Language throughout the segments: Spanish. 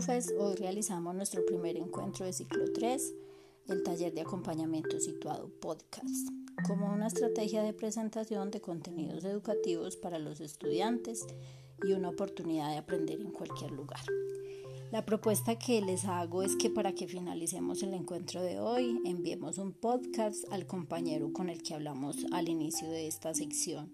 profes, hoy realizamos nuestro primer encuentro de ciclo 3, el taller de acompañamiento situado podcast, como una estrategia de presentación de contenidos educativos para los estudiantes y una oportunidad de aprender en cualquier lugar. La propuesta que les hago es que para que finalicemos el encuentro de hoy, enviemos un podcast al compañero con el que hablamos al inicio de esta sección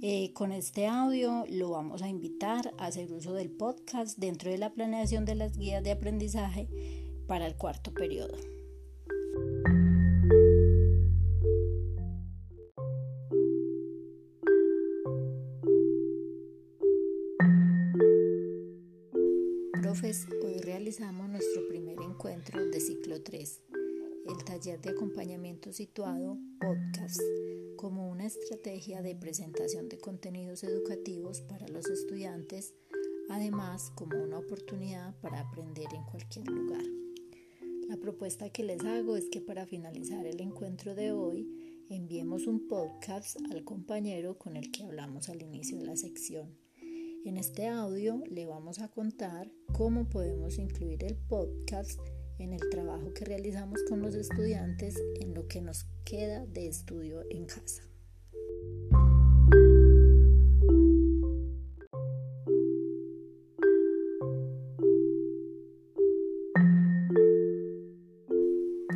eh, con este audio lo vamos a invitar a hacer uso del podcast dentro de la planeación de las guías de aprendizaje para el cuarto periodo. Profes, hoy realizamos nuestro primer encuentro de ciclo 3, el taller de acompañamiento situado podcast como una estrategia de presentación de contenidos educativos para los estudiantes, además como una oportunidad para aprender en cualquier lugar. La propuesta que les hago es que para finalizar el encuentro de hoy, enviemos un podcast al compañero con el que hablamos al inicio de la sección. En este audio le vamos a contar cómo podemos incluir el podcast en el trabajo que realizamos con los estudiantes en lo que nos queda de estudio en casa.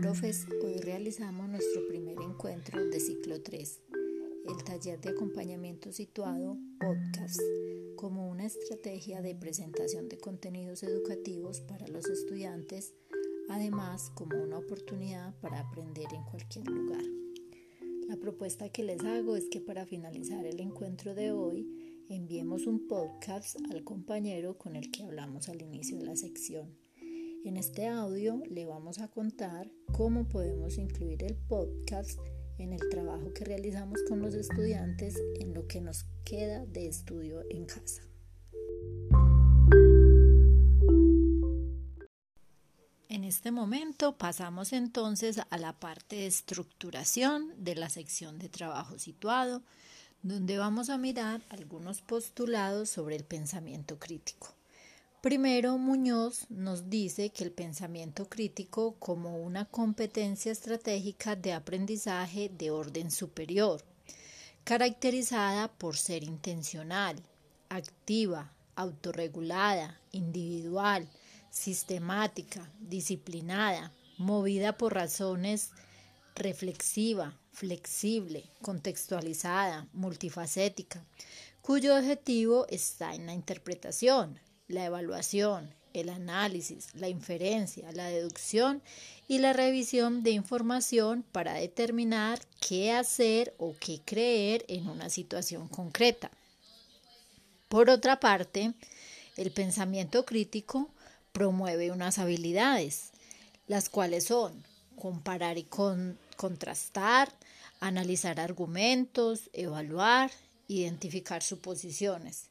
Profes, hoy realizamos nuestro primer encuentro de ciclo 3, el taller de acompañamiento situado podcast, como una estrategia de presentación de contenidos educativos para los estudiantes además como una oportunidad para aprender en cualquier lugar. La propuesta que les hago es que para finalizar el encuentro de hoy enviemos un podcast al compañero con el que hablamos al inicio de la sección. En este audio le vamos a contar cómo podemos incluir el podcast en el trabajo que realizamos con los estudiantes en lo que nos queda de estudio en casa. Este momento pasamos entonces a la parte de estructuración de la sección de trabajo situado, donde vamos a mirar algunos postulados sobre el pensamiento crítico. Primero, Muñoz nos dice que el pensamiento crítico como una competencia estratégica de aprendizaje de orden superior, caracterizada por ser intencional, activa, autorregulada, individual, sistemática, disciplinada, movida por razones reflexiva, flexible, contextualizada, multifacética, cuyo objetivo está en la interpretación, la evaluación, el análisis, la inferencia, la deducción y la revisión de información para determinar qué hacer o qué creer en una situación concreta. Por otra parte, el pensamiento crítico promueve unas habilidades, las cuales son comparar y contrastar, analizar argumentos, evaluar, identificar suposiciones.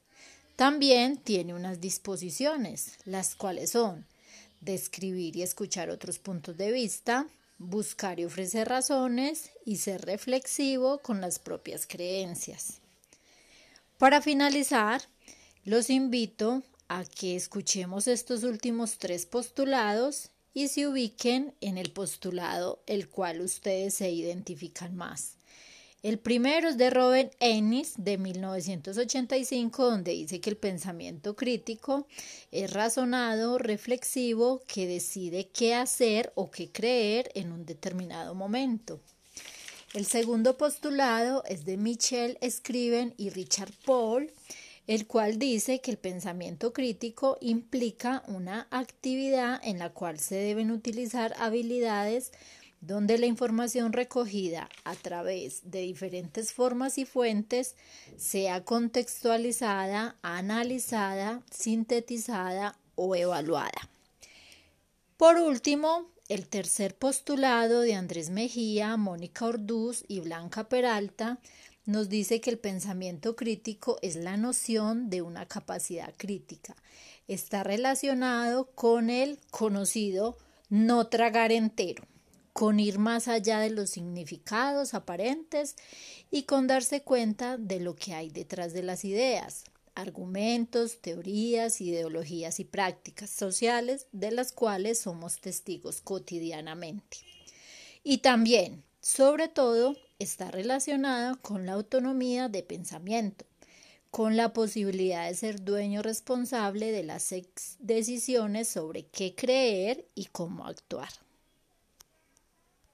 También tiene unas disposiciones, las cuales son describir y escuchar otros puntos de vista, buscar y ofrecer razones y ser reflexivo con las propias creencias. Para finalizar, los invito a que escuchemos estos últimos tres postulados y se ubiquen en el postulado el cual ustedes se identifican más. El primero es de Robert Ennis de 1985, donde dice que el pensamiento crítico es razonado, reflexivo, que decide qué hacer o qué creer en un determinado momento. El segundo postulado es de Michel Scriven y Richard Paul, el cual dice que el pensamiento crítico implica una actividad en la cual se deben utilizar habilidades donde la información recogida a través de diferentes formas y fuentes sea contextualizada, analizada, sintetizada o evaluada. Por último, el tercer postulado de Andrés Mejía, Mónica Orduz y Blanca Peralta nos dice que el pensamiento crítico es la noción de una capacidad crítica. Está relacionado con el conocido no tragar entero, con ir más allá de los significados aparentes y con darse cuenta de lo que hay detrás de las ideas, argumentos, teorías, ideologías y prácticas sociales de las cuales somos testigos cotidianamente. Y también, sobre todo, está relacionada con la autonomía de pensamiento, con la posibilidad de ser dueño responsable de las decisiones sobre qué creer y cómo actuar.